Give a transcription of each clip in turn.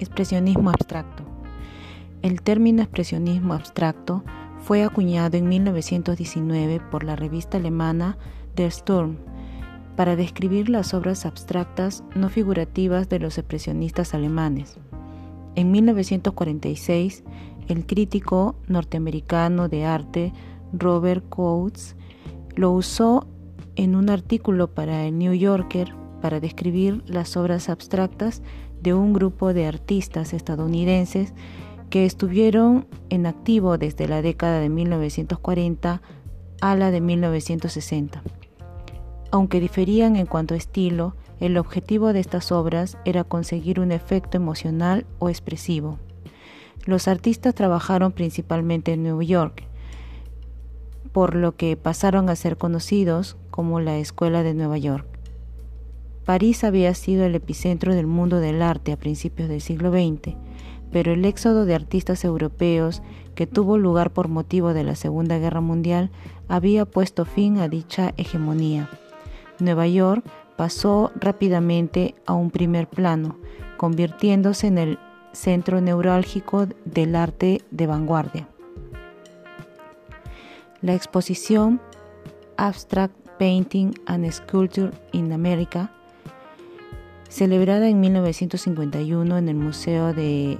Expresionismo abstracto. El término expresionismo abstracto fue acuñado en 1919 por la revista alemana Der Sturm para describir las obras abstractas no figurativas de los expresionistas alemanes. En 1946, el crítico norteamericano de arte Robert Coates lo usó en un artículo para el New Yorker para describir las obras abstractas de un grupo de artistas estadounidenses que estuvieron en activo desde la década de 1940 a la de 1960. Aunque diferían en cuanto a estilo, el objetivo de estas obras era conseguir un efecto emocional o expresivo. Los artistas trabajaron principalmente en Nueva York, por lo que pasaron a ser conocidos como la Escuela de Nueva York. París había sido el epicentro del mundo del arte a principios del siglo XX, pero el éxodo de artistas europeos que tuvo lugar por motivo de la Segunda Guerra Mundial había puesto fin a dicha hegemonía. Nueva York pasó rápidamente a un primer plano, convirtiéndose en el centro neurálgico del arte de vanguardia. La exposición Abstract Painting and Sculpture in America celebrada en 1951 en el Museo de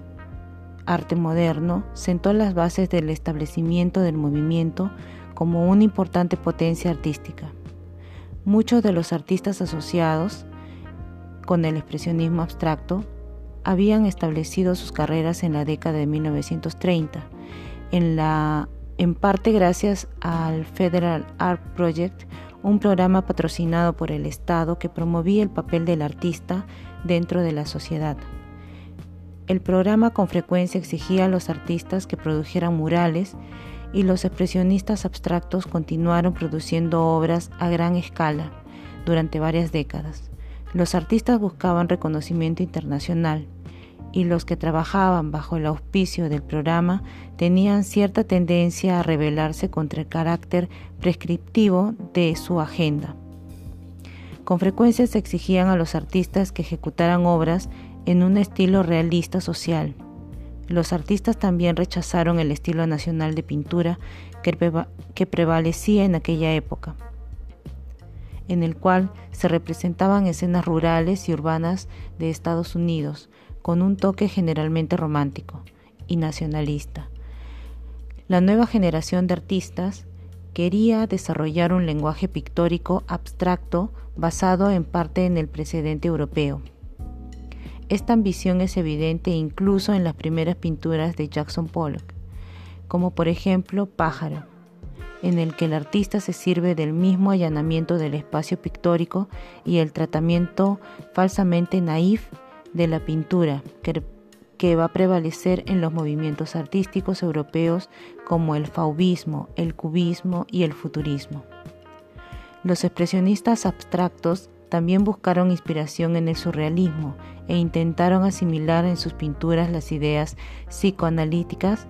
Arte Moderno, sentó las bases del establecimiento del movimiento como una importante potencia artística. Muchos de los artistas asociados con el expresionismo abstracto habían establecido sus carreras en la década de 1930, en, en parte gracias al Federal Art Project, un programa patrocinado por el Estado que promovía el papel del artista dentro de la sociedad. El programa con frecuencia exigía a los artistas que produjeran murales y los expresionistas abstractos continuaron produciendo obras a gran escala durante varias décadas. Los artistas buscaban reconocimiento internacional y los que trabajaban bajo el auspicio del programa tenían cierta tendencia a rebelarse contra el carácter prescriptivo de su agenda. Con frecuencia se exigían a los artistas que ejecutaran obras en un estilo realista social. Los artistas también rechazaron el estilo nacional de pintura que, prevalecía en aquella época, en el cual se representaban escenas rurales y urbanas de Estados Unidos, con un toque generalmente romántico y nacionalista. La nueva generación de artistas quería desarrollar un lenguaje pictórico abstracto basado en parte en el precedente europeo. Esta ambición es evidente incluso en las primeras pinturas de Jackson Pollock, como por ejemplo Pájaro, en el que el artista se sirve del mismo allanamiento del espacio pictórico y el tratamiento falsamente naif de la pintura que, va a prevalecer en los movimientos artísticos europeos como el faubismo, el cubismo y el futurismo. Los expresionistas abstractos también buscaron inspiración en el surrealismo e intentaron asimilar en sus pinturas las ideas psicoanalíticas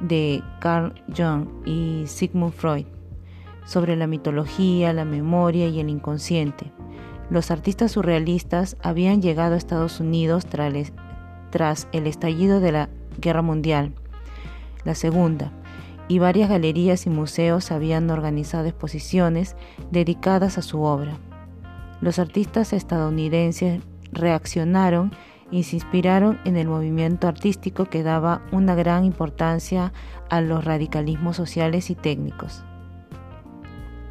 de Carl Jung y Sigmund Freud sobre la mitología, la memoria y el inconsciente, los artistas surrealistas habían llegado a Estados Unidos tras el estallido de la Guerra Mundial, la Segunda, y varias galerías y museos habían organizado exposiciones dedicadas a su obra. Los artistas estadounidenses reaccionaron y se inspiraron en el movimiento artístico que daba una gran importancia a los radicalismos sociales y técnicos.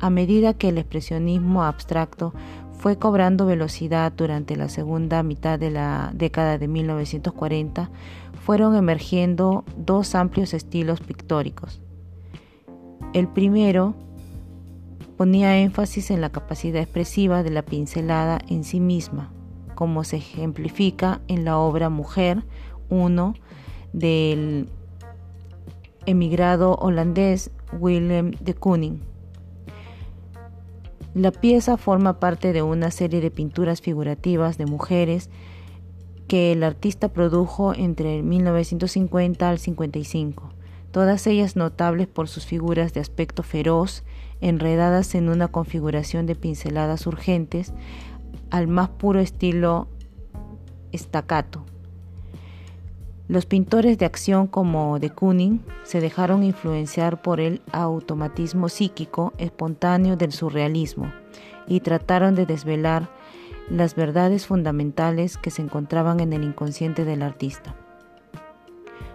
A medida que el expresionismo abstracto fue cobrando velocidad durante la segunda mitad de la década de 1940, fueron emergiendo dos amplios estilos pictóricos. El primero ponía énfasis en la capacidad expresiva de la pincelada en sí misma, como se ejemplifica en la obra Mujer 1 del emigrado holandés Willem de Kooning. La pieza forma parte de una serie de pinturas figurativas de mujeres que el artista produjo entre 1950 al 55, todas ellas notables por sus figuras de aspecto feroz, enredadas en una configuración de pinceladas urgentes al más puro estilo estacato. Los pintores de acción como de Kooning se dejaron influenciar por el automatismo psíquico espontáneo del surrealismo y trataron de desvelar las verdades fundamentales que se encontraban en el inconsciente del artista.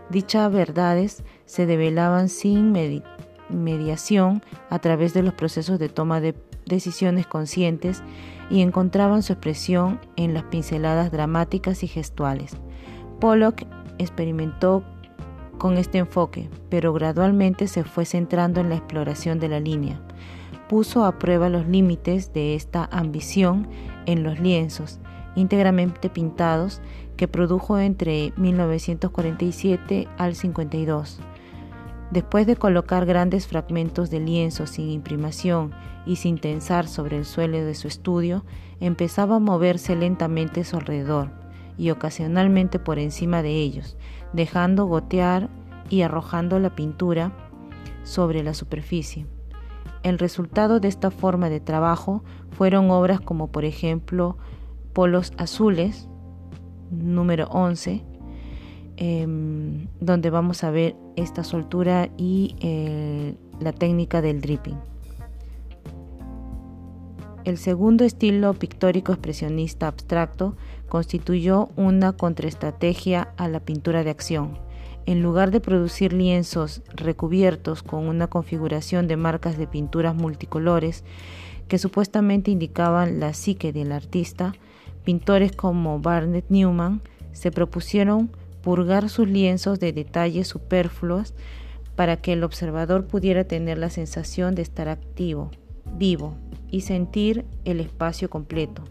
Dichas verdades se develaban sin mediación a través de los procesos de toma de decisiones conscientes y encontraban su expresión en las pinceladas dramáticas y gestuales. Pollock experimentó con este enfoque, pero gradualmente se fue centrando en la exploración de la línea. Puso a prueba los límites de esta ambición en los lienzos, íntegramente pintados, que produjo entre 1947 al 52. Después de colocar grandes fragmentos de lienzo sin imprimación y sin tensar sobre el suelo de su estudio, empezaba a moverse lentamente a su alrededor y ocasionalmente por encima de ellos, dejando gotear y arrojando la pintura sobre la superficie. El resultado de esta forma de trabajo fueron obras como por ejemplo Polos Azules, número 11, em, donde vamos a ver esta soltura y eh, la técnica del dripping. El segundo estilo pictórico expresionista abstracto constituyó una contraestrategia a la pintura de acción. En lugar de producir lienzos recubiertos con una configuración de marcas de pinturas multicolores que supuestamente indicaban la psique del artista, pintores como Barnett Newman se propusieron purgar sus lienzos de detalles superfluos para que el observador pudiera tener la sensación de estar activo, vivo y sentir el espacio completo.